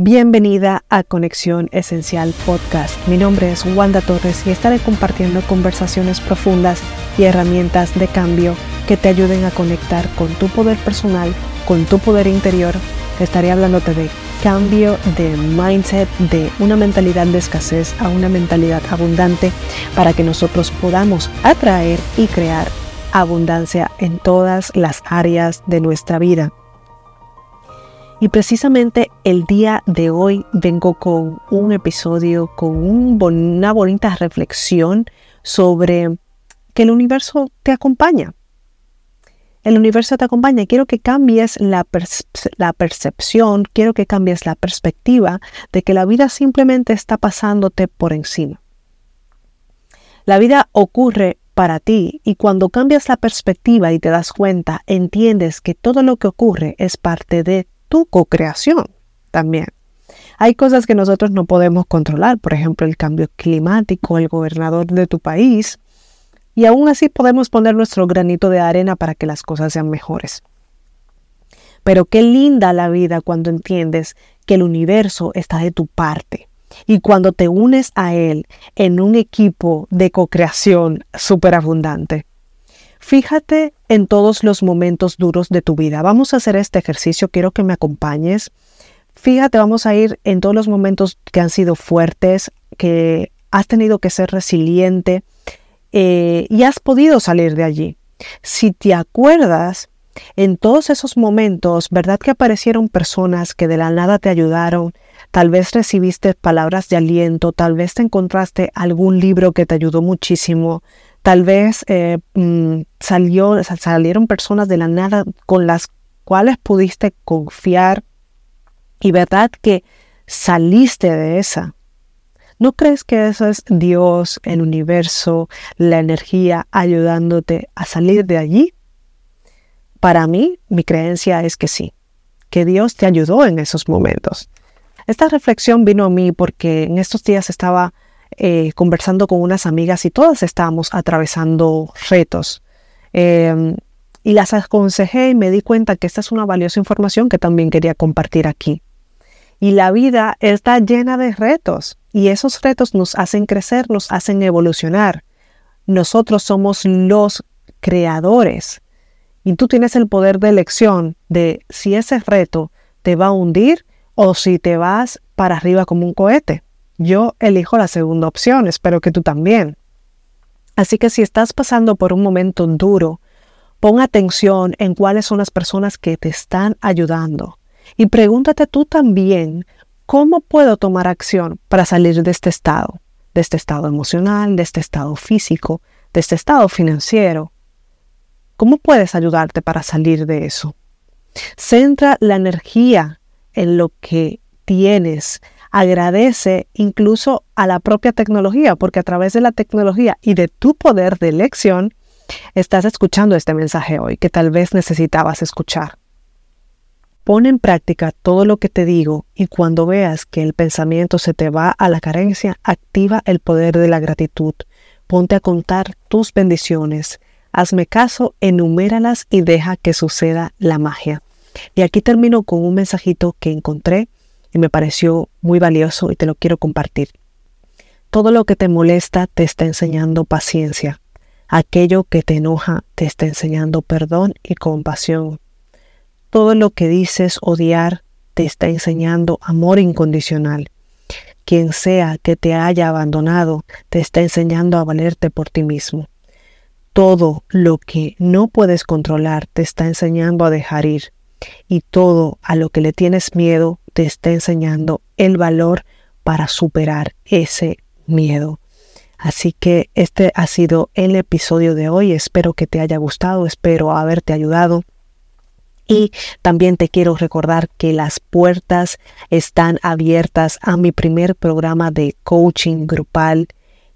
Bienvenida a Conexión Esencial Podcast. Mi nombre es Wanda Torres y estaré compartiendo conversaciones profundas y herramientas de cambio que te ayuden a conectar con tu poder personal, con tu poder interior. Estaré hablándote de cambio de mindset, de una mentalidad de escasez a una mentalidad abundante para que nosotros podamos atraer y crear abundancia en todas las áreas de nuestra vida. Y precisamente el día de hoy vengo con un episodio, con una bonita reflexión sobre que el universo te acompaña. El universo te acompaña. Quiero que cambies la, la percepción, quiero que cambies la perspectiva de que la vida simplemente está pasándote por encima. La vida ocurre para ti y cuando cambias la perspectiva y te das cuenta, entiendes que todo lo que ocurre es parte de tu co-creación también. Hay cosas que nosotros no podemos controlar, por ejemplo, el cambio climático, el gobernador de tu país, y aún así podemos poner nuestro granito de arena para que las cosas sean mejores. Pero qué linda la vida cuando entiendes que el universo está de tu parte y cuando te unes a él en un equipo de co-creación superabundante. Fíjate en todos los momentos duros de tu vida. Vamos a hacer este ejercicio, quiero que me acompañes. Fíjate, vamos a ir en todos los momentos que han sido fuertes, que has tenido que ser resiliente eh, y has podido salir de allí. Si te acuerdas, en todos esos momentos, ¿verdad que aparecieron personas que de la nada te ayudaron? Tal vez recibiste palabras de aliento, tal vez te encontraste algún libro que te ayudó muchísimo, Tal vez eh, mm, salió, salieron personas de la nada con las cuales pudiste confiar y verdad que saliste de esa. ¿No crees que eso es Dios, el universo, la energía ayudándote a salir de allí? Para mí, mi creencia es que sí, que Dios te ayudó en esos momentos. Esta reflexión vino a mí porque en estos días estaba eh, conversando con unas amigas y todas estábamos atravesando retos. Em, y las aconsejé y me di cuenta que esta es una valiosa información que también quería compartir aquí. Y la vida está llena de retos y esos retos nos hacen crecer, nos hacen evolucionar. Nosotros somos los creadores y tú tienes el poder de elección de si ese reto te va a hundir o si te vas para arriba como un cohete. Yo elijo la segunda opción, espero que tú también. Así que si estás pasando por un momento duro, pon atención en cuáles son las personas que te están ayudando. Y pregúntate tú también, ¿cómo puedo tomar acción para salir de este estado? De este estado emocional, de este estado físico, de este estado financiero. ¿Cómo puedes ayudarte para salir de eso? Centra la energía en lo que tienes, agradece incluso a la propia tecnología, porque a través de la tecnología y de tu poder de elección, estás escuchando este mensaje hoy que tal vez necesitabas escuchar. Pon en práctica todo lo que te digo y cuando veas que el pensamiento se te va a la carencia, activa el poder de la gratitud. Ponte a contar tus bendiciones. Hazme caso, enuméralas y deja que suceda la magia. Y aquí termino con un mensajito que encontré y me pareció muy valioso y te lo quiero compartir. Todo lo que te molesta te está enseñando paciencia. Aquello que te enoja te está enseñando perdón y compasión. Todo lo que dices odiar te está enseñando amor incondicional. Quien sea que te haya abandonado te está enseñando a valerte por ti mismo. Todo lo que no puedes controlar te está enseñando a dejar ir. Y todo a lo que le tienes miedo te está enseñando el valor para superar ese miedo. Así que este ha sido el episodio de hoy. Espero que te haya gustado, espero haberte ayudado. Y también te quiero recordar que las puertas están abiertas a mi primer programa de coaching grupal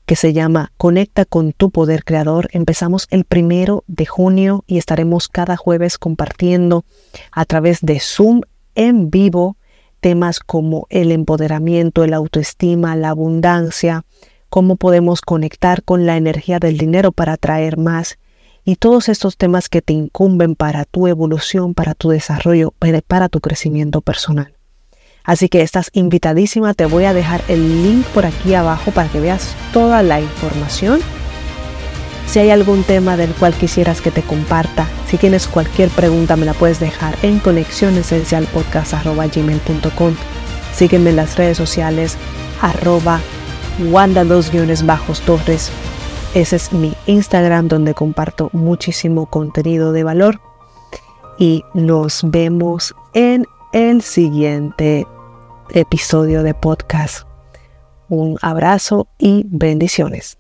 que se llama Conecta con tu poder creador. Empezamos el primero de junio y estaremos cada jueves compartiendo a través de Zoom en vivo temas como el empoderamiento, la autoestima, la abundancia, cómo podemos conectar con la energía del dinero para atraer más y todos estos temas que te incumben para tu evolución, para tu desarrollo, para tu crecimiento personal. Así que estás invitadísima, te voy a dejar el link por aquí abajo para que veas toda la información. Si hay algún tema del cual quisieras que te comparta, si tienes cualquier pregunta me la puedes dejar en conexionesencialpodcast.gmail.com Sígueme en las redes sociales arroba wanda dos guiones bajos torres. Ese es mi Instagram donde comparto muchísimo contenido de valor. Y nos vemos en el siguiente episodio de podcast. Un abrazo y bendiciones.